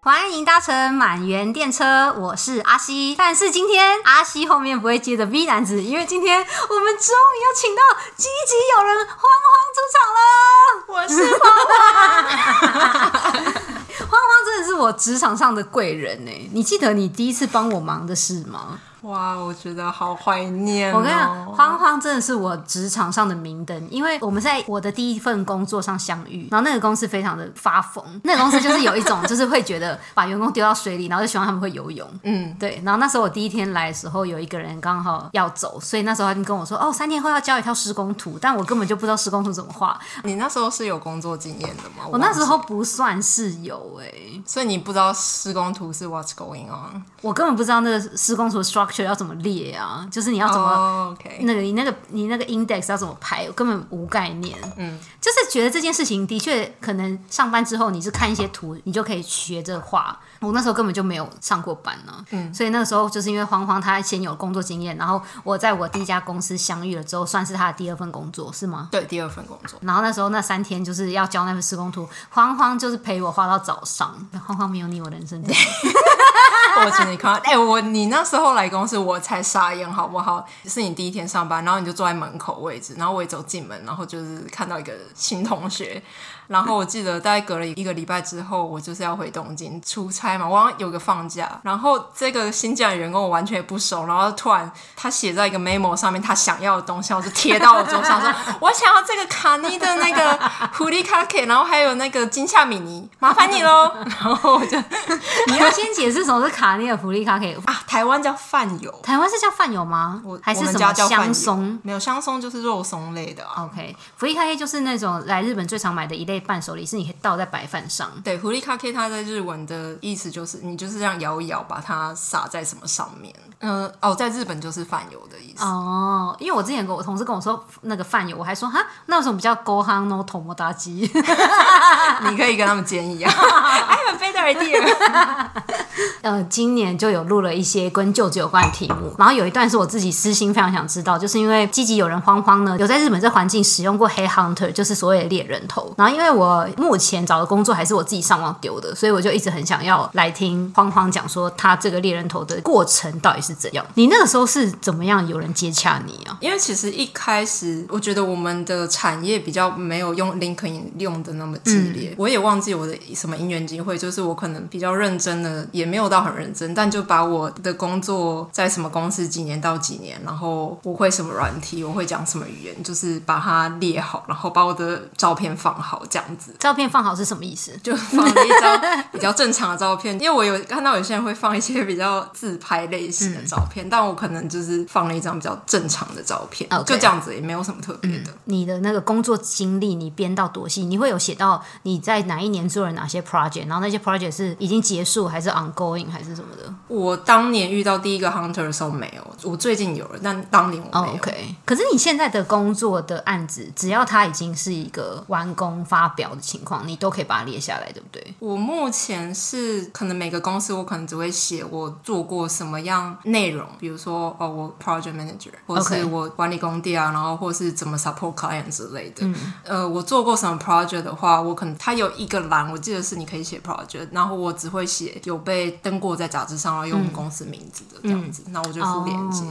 欢迎搭乘满园电车，我是阿西。但是今天阿西后面不会接着 V 男子，因为今天我们终于要请到积极友人慌慌出场了。我是慌慌，慌慌真的是我职场上的贵人呢。你记得你第一次帮我忙的事吗？哇，我觉得好怀念哦！我跟你讲，慌慌真的是我职场上的明灯，因为我们在我的第一份工作上相遇，然后那个公司非常的发疯，那个公司就是有一种就是会觉得把员工丢到水里，然后就希望他们会游泳。嗯，对。然后那时候我第一天来的时候，有一个人刚好要走，所以那时候他就跟我说：“哦，三天后要交一套施工图。”但我根本就不知道施工图怎么画。你那时候是有工作经验的吗？我那时候不算是有哎、欸，所以你不知道施工图是 What's going on？我根本不知道那个施工图的 structure 要怎么列啊，就是你要怎么、oh, okay. 那个你那个你那个 index 要怎么排，我根本无概念。嗯，就是觉得这件事情的确可能上班之后你是看一些图，你就可以学着画。我那时候根本就没有上过班呢、啊，嗯，所以那个时候就是因为黄黄他先有工作经验，然后我在我第一家公司相遇了之后，算是他的第二份工作，是吗？对，第二份工作。然后那时候那三天就是要交那份施工图，黄黄就是陪我画到早上，黄黄没有你我人生。我请你看，哎、我你那时候来公司，我才傻眼，好不好？是你第一天上班，然后你就坐在门口位置，然后我一走进门，然后就是看到一个新同学。然后我记得大概隔了一个礼拜之后，我就是要回东京出差嘛，我好像有个放假。然后这个新进来的员工我完全也不熟，然后突然他写在一个 memo 上面，他想要的东西，我就贴到我桌上说，我想要这个卡尼的那个狐狸卡 K，，然后还有那个金夏米尼，麻烦你喽。然后我就你要先解释什么是卡尼的狐狸卡 K 啊？台湾叫饭友，台湾是叫饭友吗？我还是什么香松？没有香松就是肉松类的啊。OK，狐狸卡 K 就是那种来日本最常买的一类伴手礼，是你可以倒在白饭上。对，狐狸卡 K 它在日文的意思就是你就是这样摇一摇，把它撒在什么上面。嗯、呃，哦，在日本就是饭油的意思。哦，因为我之前跟我同事跟我说那个饭油，我还说哈，那有什么比较勾夯呢？头摩大鸡，你可以跟他们建议啊。I have a better idea。呃，今年就有录了一些跟就职有关的题目，然后有一段是我自己私心非常想知道，就是因为积极有人慌慌呢，有在日本这环境使用过 Head Hunter，就是所谓的猎人头。然后因为我目前找的工作还是我自己上网丢的，所以我就一直很想要来听慌慌讲说他这个猎人头的过程到底是怎样。你那个时候是怎么样有人接洽你啊？因为其实一开始我觉得我们的产业比较没有用 LinkedIn 用的那么激烈，嗯、我也忘记我的什么因缘机会，就是我可能比较认真的，也没有到很认真，但就把我的工作在什么公司几年到几年，然后我会什么软体，我会讲什么语言，就是把它列好，然后把我的照片放好，这样子。照片放好是什么意思？就放了一张 比较正常的照片，因为我有看到有些人会放一些比较自拍类型的照片，嗯、但我可能就是放了一张比较正常的照片，Okay. 就这样子，也没有什么特别的、嗯。你的那个工作经历，你编到多细？你会有写到你在哪一年做了哪些 project，然后那些 project 是已经结束还是勾引还是什么的？我当年遇到第一个 hunter 的时候没有，我最近有了，但当年我没有。Oh, OK，可是你现在的工作的案子，只要它已经是一个完工发表的情况，你都可以把它列下来，对不对？我目前是可能每个公司我可能只会写我做过什么样内容，比如说哦，我 project manager，或是我管理工地啊，然后或是怎么 support client 之类的。嗯、呃，我做过什么 project 的话，我可能它有一个栏，我记得是你可以写 project，然后我只会写有被登过在杂志上，然后用公司名字的这样子，那、嗯、我就附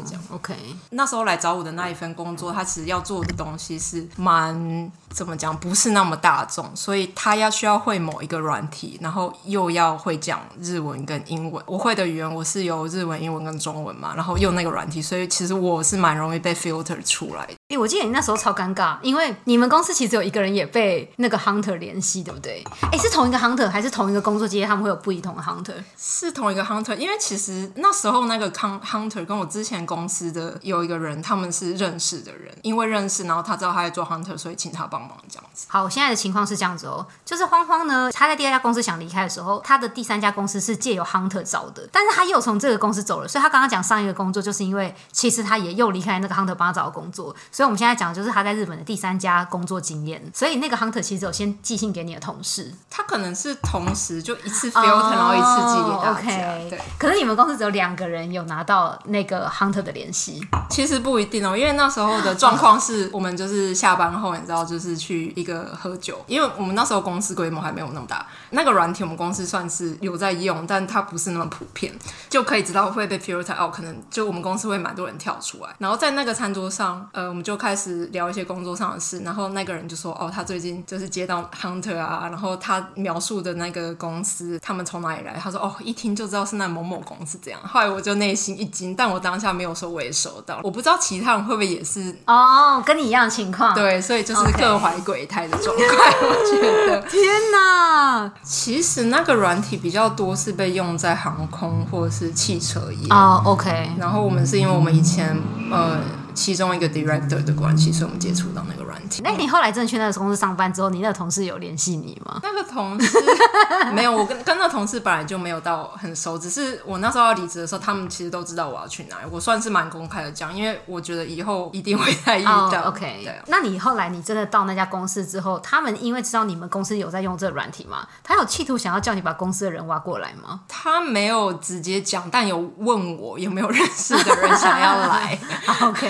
这样。Oh, OK，那时候来找我的那一份工作，他其实要做的东西是蛮怎么讲，不是那么大众，所以他要需要会某一个软体，然后又要会讲日文跟英文。我会的语言我是有日文、英文跟中文嘛，然后用那个软体，所以其实我是蛮容易被 filter 出来的。哎、欸，我记得你那时候超尴尬，因为你们公司其实有一个人也被那个 hunter 联系，对不对？哎、欸，是同一个 hunter 还是同一个工作机会？他们会有不同的 hunter？是同一个 hunter，因为其实那时候那个 hunter 跟我之前公司的有一个人，他们是认识的人，因为认识，然后他知道他在做 hunter，所以请他帮忙这样子。好，我现在的情况是这样子哦，就是慌慌呢，他在第二家公司想离开的时候，他的第三家公司是借由 hunter 找的，但是他又从这个公司走了，所以他刚刚讲上一个工作，就是因为其实他也又离开那个 hunter 帮他找的工作。所以我们现在讲的就是他在日本的第三家工作经验。所以那个 hunter 其实有先寄信给你的同事，他可能是同时就一次 filter，、oh, 然后一次寄给大家。Okay. 对，可是你们公司只有两个人有拿到那个 hunter 的联系。其实不一定哦，因为那时候的状况是我们就是下班后，你知道，就是去一个喝酒，因为我们那时候公司规模还没有那么大。那个软体我们公司算是有在用，但它不是那么普遍，就可以知道会被 filter out，可能就我们公司会蛮多人跳出来。然后在那个餐桌上，呃，我们就开始聊一些工作上的事。然后那个人就说：“哦，他最近就是接到 hunter 啊，然后他描述的那个公司，他们从哪里来？”他说：“哦，一听就知道是那某某公司这样。”后来我就内心一惊，但我当下没有说我也收到，我不知道其他人会不会也是哦，跟你一样的情况。对，所以就是各怀鬼胎的状态。我觉得，天哪！其实那个软体比较多是被用在航空或者是汽车业哦、oh,，OK。然后我们是因为我们以前呃。其中一个 director 的关系，所以我们接触到那那你后来真的去那个公司上班之后，你那个同事有联系你吗？那个同事 没有，我跟跟那个同事本来就没有到很熟，只是我那时候要离职的时候，他们其实都知道我要去哪里。我算是蛮公开的讲，因为我觉得以后一定会再 遇到。Oh, OK，对。那你后来你真的到那家公司之后，他们因为知道你们公司有在用这个软体吗？他有企图想要叫你把公司的人挖过来吗？他没有直接讲，但有问我有没有认识的人想要来。OK。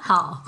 好，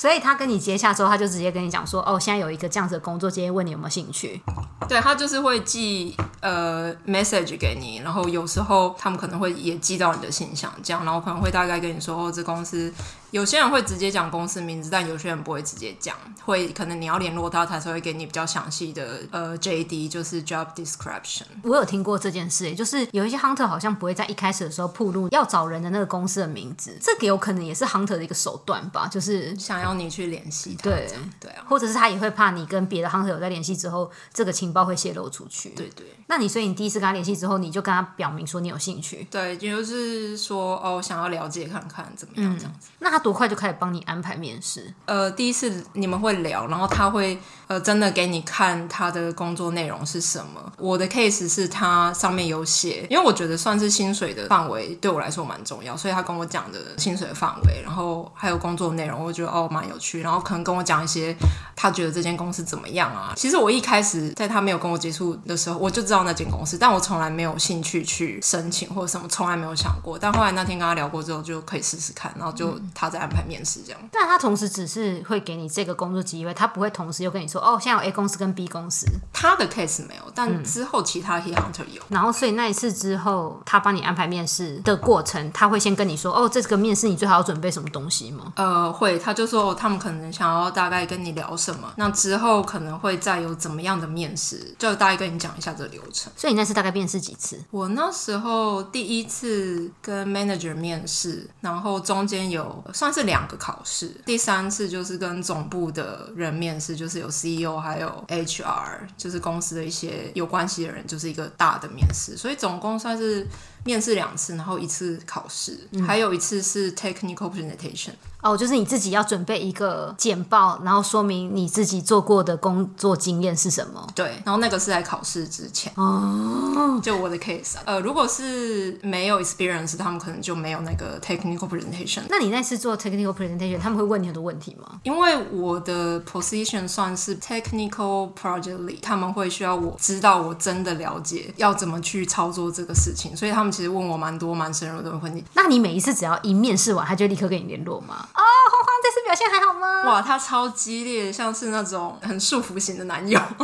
所以他跟你接洽之后，他就直接跟你讲说，哦，现在有一个这样子的工作，直接问你有没有兴趣。对，他就是会寄呃 message 给你，然后有时候他们可能会也寄到你的信箱，这样，然后可能会大概跟你说，哦，这公司。有些人会直接讲公司名字，但有些人不会直接讲，会可能你要联络他，他才会给你比较详细的呃 JD，就是 job description。我有听过这件事，就是有一些 hunter 好像不会在一开始的时候曝露要找人的那个公司的名字，这个有可能也是 hunter 的一个手段吧，就是想要你去联系他。对对啊，或者是他也会怕你跟别的 hunter 有在联系之后，这个情报会泄露出去。对对，那你所以你第一次跟他联系之后，你就跟他表明说你有兴趣，对，就是说哦，想要了解看看怎么样这样子。嗯，那他多快就开始帮你安排面试？呃，第一次你们会聊，然后他会呃真的给你看他的工作内容是什么。我的 case 是他上面有写，因为我觉得算是薪水的范围对我来说蛮重要，所以他跟我讲的薪水的范围，然后还有工作内容，我觉得哦蛮有趣。然后可能跟我讲一些他觉得这间公司怎么样啊。其实我一开始在他没有跟我接触的时候，我就知道那间公司，但我从来没有兴趣去申请或者什么，从来没有想过。但后来那天跟他聊过之后，就可以试试看，然后就他在安排面试这样。但他同时只是会给你这个工作机会，他不会同时又跟你说哦，现在有 A 公司跟 B 公司。他的 case 没有，但之后其他 headhunter 有。然后，所以那一次之后，他帮你安排面试的过程，他会先跟你说哦，这个面试你最好要准备什么东西吗？呃，会，他就说他们可能想要大概跟你聊什么，那之后可能会再有怎么样的面试，就大概跟你讲一下这个流程。所以你那次大概面试几次？我那时候第一次跟 manager 面试，然后中间有算是两个考试。第三次就是跟总部的人面试，就是有 CEO 还有 HR，就是公司的一些有关系的人，就是一个大的面试，所以总共算是面试两次，然后一次考试，嗯、还有一次是 technical presentation。哦，就是你自己要准备一个简报，然后说明你自己做过的工作经验是什么。对，然后那个是在考试之前。哦，就我的 case，呃，如果是没有 experience，他们可能就没有那个 technical presentation。那你那次做 technical presentation，他们会问你很多问题吗？因为我的 position 算是 technical project lead，他们会需要我知道我真的了解要怎么去操作这个事情，所以他们其实问我蛮多蛮深入的问题。那你每一次只要一面试完，他就立刻跟你联络吗？哦，慌慌，这次表现还好吗？哇，他超激烈，像是那种很束缚型的男友。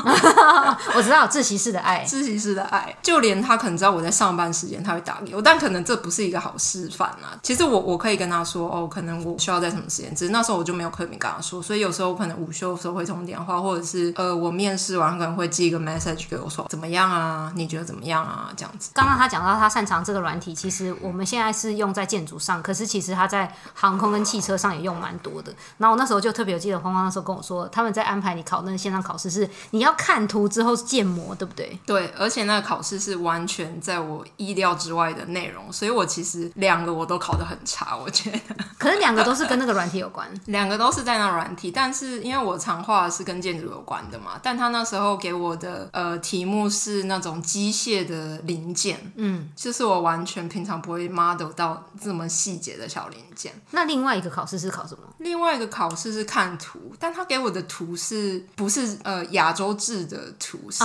我知道，窒息式的爱，窒息式的爱，就连他可能知道我在上班时间，他会打给我，但可能这不是一个好示范啊。其实我我可以跟他说，哦，可能我需要在什么时间，只是那时候我就没有刻意跟他说，所以有时候可能午休的时候会通电话，或者是呃，我面试完可能会寄一个 message 给我说怎么样啊？你觉得怎么样啊？这样子。刚刚他讲到他擅长这个软体，其实我们现在是用在建筑上，可是其实它在航空跟汽车上也用。蛮多的，然后我那时候就特别有记得，芳芳那时候跟我说，他们在安排你考那个线上考试是你要看图之后建模，对不对？对，而且那个考试是完全在我意料之外的内容，所以我其实两个我都考得很差，我觉得。可是两个都是跟那个软体有关，两个都是在那软体，但是因为我常画是跟建筑有关的嘛，但他那时候给我的呃题目是那种机械的零件，嗯，就是我完全平常不会 model 到这么细节的小零件。那另外一个考试是考什么？另外外一个考试是看图，但他给我的图是不是呃亚洲制的图，是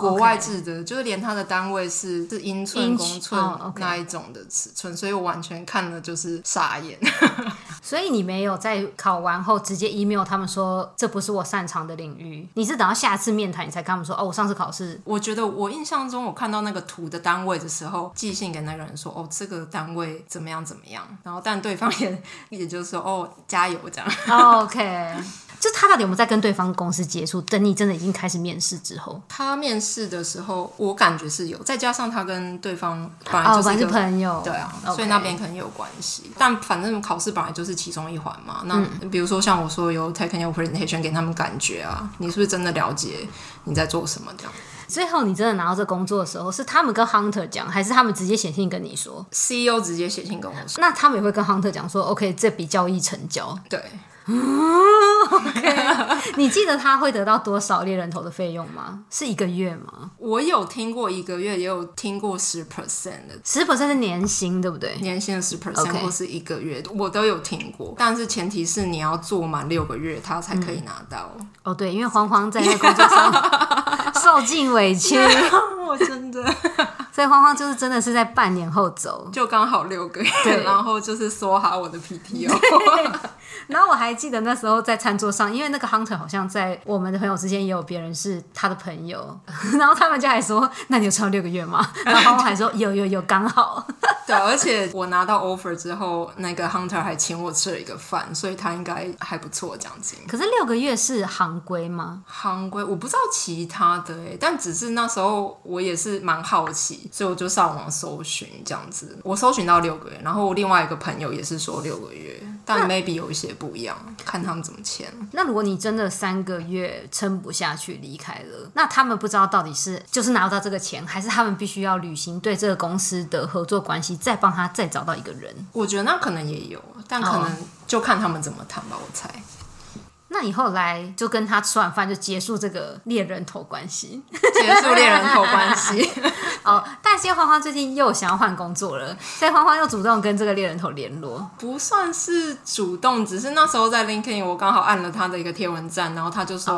国外制的，oh. 就是连他的单位是是英寸、公寸那一种的尺寸，所以我完全看了就是傻眼。所以你没有在考完后直接 email 他们说这不是我擅长的领域，你是等到下次面谈你才跟他们说哦，我上次考试。我觉得我印象中我看到那个图的单位的时候，寄信给那个人说哦，这个单位怎么样怎么样，然后但对方也也就是说哦，加油这样。Oh, OK。就他到底有没有在跟对方公司接触？等你真的已经开始面试之后，他面试的时候，我感觉是有，再加上他跟对方本来就是，是朋友，对啊，okay. 所以那边可能有关系。但反正考试本来就是其中一环嘛。那比如说像我说有 technical presentation 给他们感觉啊，你是不是真的了解你在做什么这样？最后你真的拿到这工作的时候，是他们跟 Hunter 讲，还是他们直接写信跟你说？CEO 直接写信跟我说。那他们也会跟 Hunter 讲说，OK，这笔交易成交。对。嗯，OK。你记得他会得到多少猎人头的费用吗？是一个月吗？我有听过一个月，也有听过十 percent 的，十 percent 是年薪，对不对？年薪的十 percent 或是一个月，我都有听过。但是前提是你要做满六个月，他才可以拿到。嗯、哦，对，因为黄黄在那个工作上受尽委屈，我 真的。所以欢欢就是真的是在半年后走，就刚好六个月，对，然后就是说好我的 PTO。然后我还记得那时候在餐桌上，因为那个 Hunter 好像在我们的朋友之间也有别人是他的朋友，然后他们就还说：“那你有超六个月吗？”然后还说：“有有有，刚好。”对，而且我拿到 offer 之后，那个 Hunter 还请我吃了一个饭，所以他应该还不错奖金。可是六个月是行规吗？行规我不知道其他的哎，但只是那时候我也是蛮好奇，所以我就上网搜寻这样子。我搜寻到六个月，然后我另外一个朋友也是说六个月，但 maybe 有一些不一样，看他们怎么签。那如果你真的三个月撑不下去离开了，那他们不知道到底是就是拿不到这个钱，还是他们必须要履行对这个公司的合作关系？再帮他再找到一个人，我觉得那可能也有，但可能就看他们怎么谈吧，我猜。那你后来就跟他吃完饭就结束这个猎人头关系，结束猎人头关系。哦，但是花花最近又想要换工作了，所以花花又主动跟这个猎人头联络。不算是主动，只是那时候在 LinkedIn 我刚好按了他的一个贴文站，然后他就说：“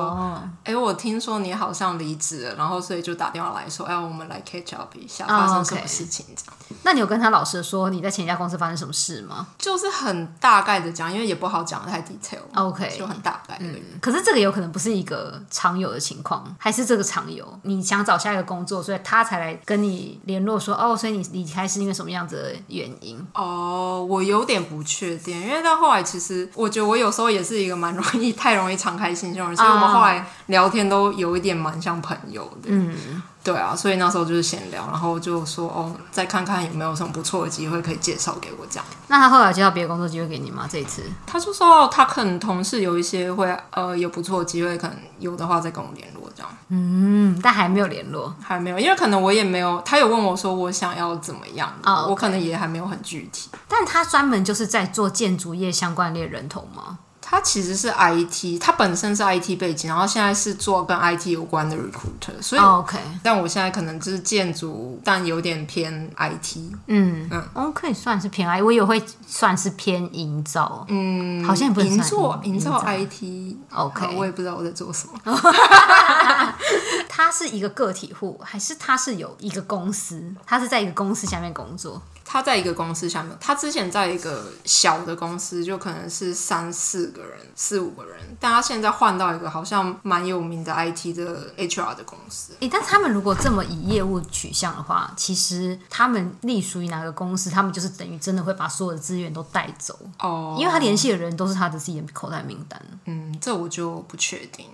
哎、哦欸，我听说你好像离职了，然后所以就打电话来说，哎，我们来 catch up 一下，发生什么事情这样。哦 okay。”那你有跟他老实说你在前一家公司发生什么事吗？就是很大概的讲，因为也不好讲的太 detail。OK，就很大。嗯，可是这个有可能不是一个常有的情况，还是这个常有？你想找下一个工作，所以他才来跟你联络说，哦，所以你离开是因为什么样子的原因？哦，我有点不确定，因为到后来其实我觉得我有时候也是一个蛮容易太容易敞开心胸的人，所以我们后来聊天都有一点蛮像朋友的。嗯。对啊，所以那时候就是闲聊，然后就说哦，再看看有没有什么不错的机会可以介绍给我这样。那他后来介绍别的工作机会给你吗？这一次他就说他可能同事有一些会呃有不错的机会，可能有的话再跟我联络这样。嗯，但还没有联络，还没有，因为可能我也没有，他有问我说我想要怎么样，oh, okay. 我可能也还没有很具体。但他专门就是在做建筑业相关的猎人头吗？他其实是 IT，他本身是 IT 背景，然后现在是做跟 IT 有关的 recruiter，所以、oh, OK。但我现在可能就是建筑，但有点偏 IT。嗯嗯，OK，算是偏 IT，我也会算是偏营造。嗯，好像也不营造，营造 IT。OK，我也不知道我在做什么。他是一个个体户，还是他是有一个公司？他是在一个公司下面工作。他在一个公司下面，他之前在一个小的公司，就可能是三四个人、四五个人，但他现在换到一个好像蛮有名的 IT 的 HR 的公司。诶，但他们如果这么以业务取向的话，其实他们隶属于哪个公司，他们就是等于真的会把所有的资源都带走哦，因为他联系的人都是他的自己的口袋名单。嗯，这我就不确定。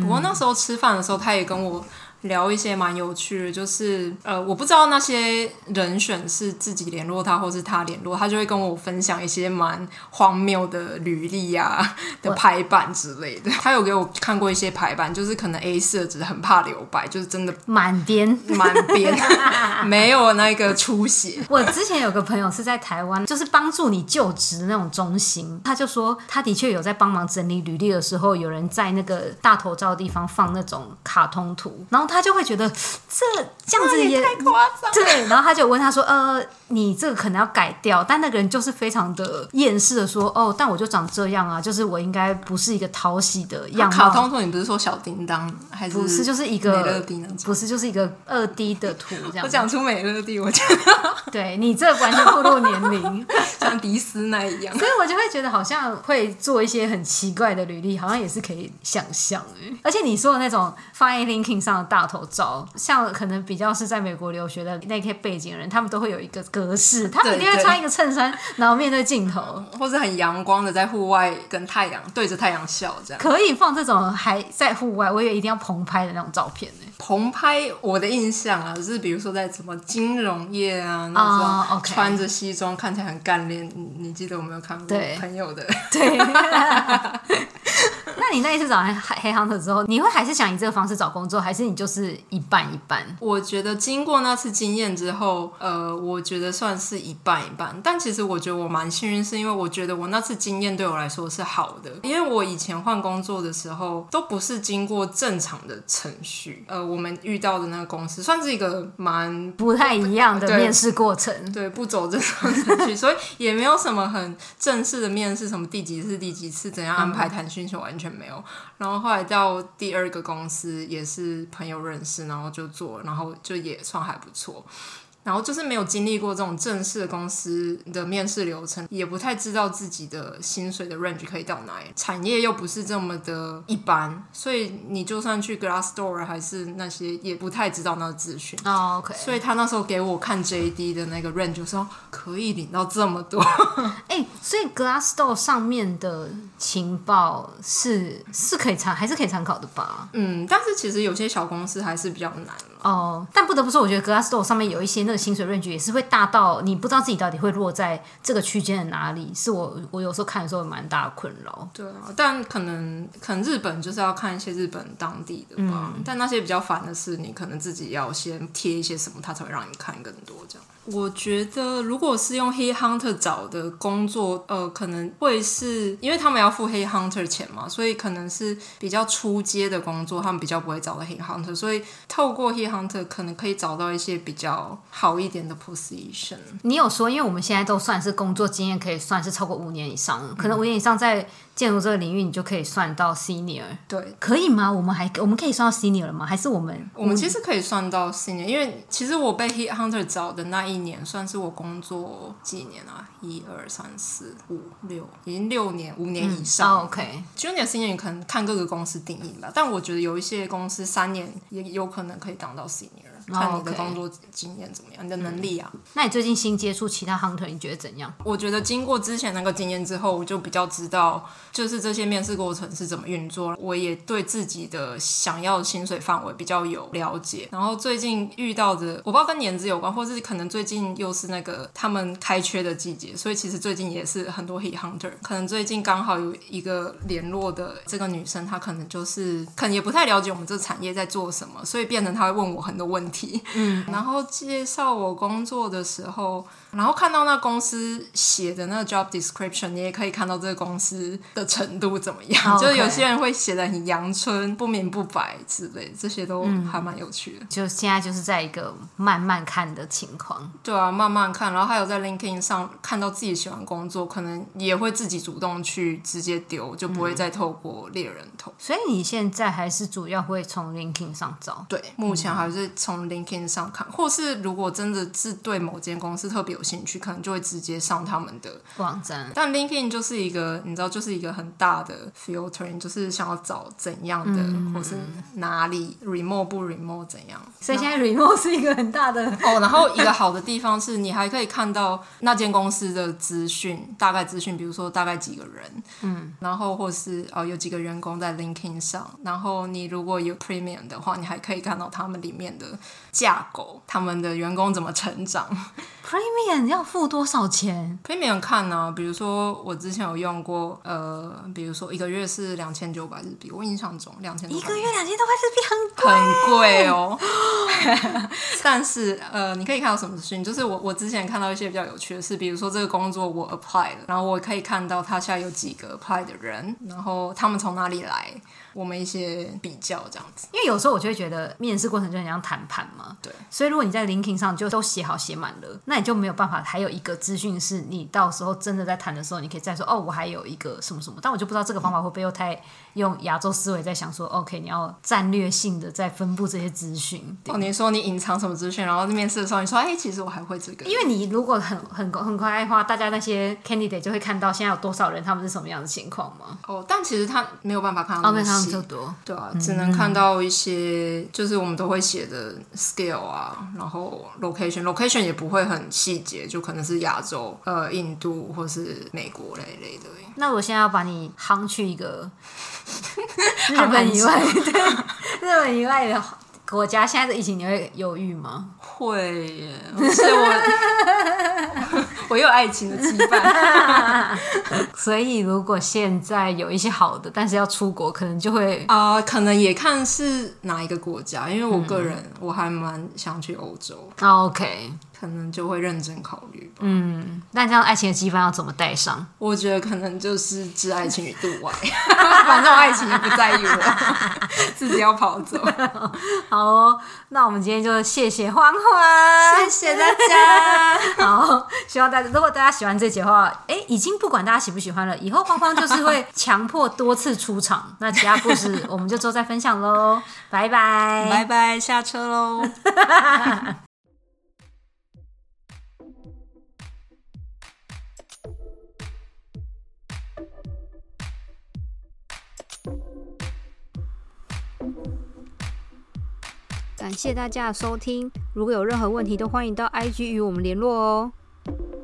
不过那时候吃饭的时候，他也跟我。聊一些蛮有趣的，就是呃，我不知道那些人选是自己联络他，或是他联络他，就会跟我分享一些蛮荒谬的履历啊 的排版之类的。他有给我看过一些排版，就是可能 A 四纸很怕留白，就是真的满编满编，没有那个出血。我之前有个朋友是在台湾，就是帮助你就职的那种中心，他就说他的确有在帮忙整理履历的时候，有人在那个大头照的地方放那种卡通图，然后。他就会觉得这这样子也，也太夸张。对，然后他就问他说：“呃，你这个可能要改掉。”但那个人就是非常的厌世的说：“哦，但我就长这样啊，就是我应该不是一个讨喜的样貌。”卡通图你不是说小叮当还是不是就是一个美乐蒂，不是就是一个二 D 的图这样。我讲出美乐蒂，我觉得 对你这完全暴露年龄，像迪斯那一样。所以我就会觉得好像会做一些很奇怪的履历，好像也是可以想象哎。而且你说的那种放在 LinkedIn 上的大头照，像可能比较是在美国留学的那些背景人，他们都会有一个格式，他们一定会穿一个衬衫，然后面对镜头，或是很阳光的在户外跟太阳对着太阳笑这样。可以放这种还在户外，我以为一定要棚拍的那种照片呢。棚拍我的印象啊，就是比如说在什么金融业啊，那种穿着西装看起来很干练。你记得我没有看过朋友的？对。那你那一次找黑黑 hunter 之后，你会还是想以这个方式找工作，还是你就是一半一半？我觉得经过那次经验之后，呃，我觉得算是一半一半。但其实我觉得我蛮幸运，是因为我觉得我那次经验对我来说是好的，因为我以前换工作的时候都不是经过正常的程序。呃，我们遇到的那个公司算是一个蛮 不太一样的面试过程，对，对，不走正常程序，所以也没有什么很正式的面试，什么第几次、第几次怎样安排谈薪就，完全没有。然后后来到第二个公司，也是朋友认识，然后就做，然后就也算还不错。然后就是没有经历过这种正式公司的面试流程，也不太知道自己的薪水的 range 可以到哪里，产业又不是这么的一般，所以你就算去 Glassdoor 还是那些，也不太知道那个资讯。哦，OK。所以他那时候给我看 JD 的那个 range，就说可以领到这么多。哎，所以 Glassdoor 上面的情报是是可以参，还是可以参考的吧？嗯，但是其实有些小公司还是比较难。哦，但不得不说，我觉得 Glassdoor 上面有一些那个薪水 range 也是会大到你不知道自己到底会落在这个区间的哪里，是我我有时候看的时候蛮大的困扰。对啊，但可能可能日本就是要看一些日本当地的吧，嗯、但那些比较烦的是，你可能自己要先贴一些什么，他才会让你看更多这样。我觉得，如果是用黑 hunter 找的工作，呃，可能会是因为他们要付黑 hunter 钱嘛，所以可能是比较出街的工作，他们比较不会找到黑 hunter，所以透过黑 hunter 可能可以找到一些比较好一点的 position。你有说，因为我们现在都算是工作经验，可以算是超过五年以上，可能五年以上在。建筑这个领域，你就可以算到 senior，对，可以吗？我们还我们可以算到 senior 了吗？还是我们我们其实可以算到 senior，因为其实我被 head hunter 找的那一年，算是我工作几年啊？一二三四五六，已经六年，五年以上。嗯 oh, OK，junior senior 可能看各个公司定义吧，但我觉得有一些公司三年也有可能可以当到 senior。看你的工作经验怎么样，你的能力啊。那你最近新接触其他 hunter，你觉得怎样？我觉得经过之前那个经验之后，我就比较知道，就是这些面试过程是怎么运作。我也对自己的想要的薪水范围比较有了解。然后最近遇到的，我不知道跟年资有关，或是可能最近又是那个他们开缺的季节，所以其实最近也是很多 head hunter。可能最近刚好有一个联络的这个女生，她可能就是可能也不太了解我们这个产业在做什么，所以变成她会问我很多问题。嗯，然后介绍我工作的时候，然后看到那公司写的那个 job description，你也可以看到这个公司的程度怎么样。就是有些人会写的很阳春、不明不白之类，这些都还蛮有趣的。就现在就是在一个慢慢看的情况。对啊，慢慢看，然后还有在 LinkedIn 上看到自己喜欢工作，可能也会自己主动去直接丢，就不会再透过猎人头。所以你现在还是主要会从 LinkedIn 上找？对，目前还是从。LinkedIn 上看，或是如果真的是对某间公司特别有兴趣，可能就会直接上他们的网站。但 LinkedIn 就是一个，你知道，就是一个很大的 filtering，就是想要找怎样的，嗯、或是哪里 remote 不 remote 怎样。所以现在 remote 是一个很大的哦。然后一个好的地方是你还可以看到那间公司的资讯，大概资讯，比如说大概几个人，嗯，然后或是哦有几个员工在 LinkedIn 上，然后你如果有 Premium 的话，你还可以看到他们里面的。架构，他们的员工怎么成长？Premium 要付多少钱？Premium 看呢、啊？比如说我之前有用过，呃，比如说一个月是两千九百日币，我印象中两千。一个月两千多块日币很很贵哦。但是呃，你可以看到什么资讯？就是我我之前看到一些比较有趣的事，比如说这个工作我 apply 了，然后我可以看到他现在有几个 apply 的人，然后他们从哪里来。我们一些比较这样子。因为有时候我就会觉得面试过程就很像谈判嘛，对。所以如果你在 LinkedIn 上就都写好写满了，那你就没有办法还有一个资讯是你到时候真的在谈的时候，你可以再说哦，我还有一个什么什么。但我就不知道这个方法会不会又太用亚洲思维在想说，OK，你要战略性的在分布这些资讯。哦，你说你隐藏什么资讯，然后面试的时候你说，哎，其实我还会这个。因为你如果很很很快的话，大家那些 candidate 就会看到现在有多少人，他们是什么样的情况嘛。哦，但其实他没有办法看到那么细，哦、多对啊，只能看到一些，嗯、就是我们都会写的 scale 啊，然后 location，location 也不会很细节，就可能是亚洲、呃，印度或是美国那一类的。那我现在要把你夯去一个 日本以外，对，日本以外的国家，现在的疫情你会犹豫吗？会耶，是我我有爱情的羁绊，所以如果现在有一些好的，但是要出国，可能就会啊、呃，可能也看是哪一个国家，因为我个人、嗯、我还蛮想去欧洲。OK。可能就会认真考虑吧。嗯，那这样爱情的羁绊要怎么带上？我觉得可能就是置爱情于度外，反正爱情也不在意我，自己要跑走。好哦，那我们今天就谢谢欢欢，谢谢大家。好，希望大家如果大家喜欢这集的话，哎、欸，已经不管大家喜不喜欢了，以后芳芳就是会强迫多次出场。那其他故事我们就之后再分享喽，拜拜，拜拜，下车喽。感谢大家的收听，如果有任何问题，都欢迎到 IG 与我们联络哦。thank you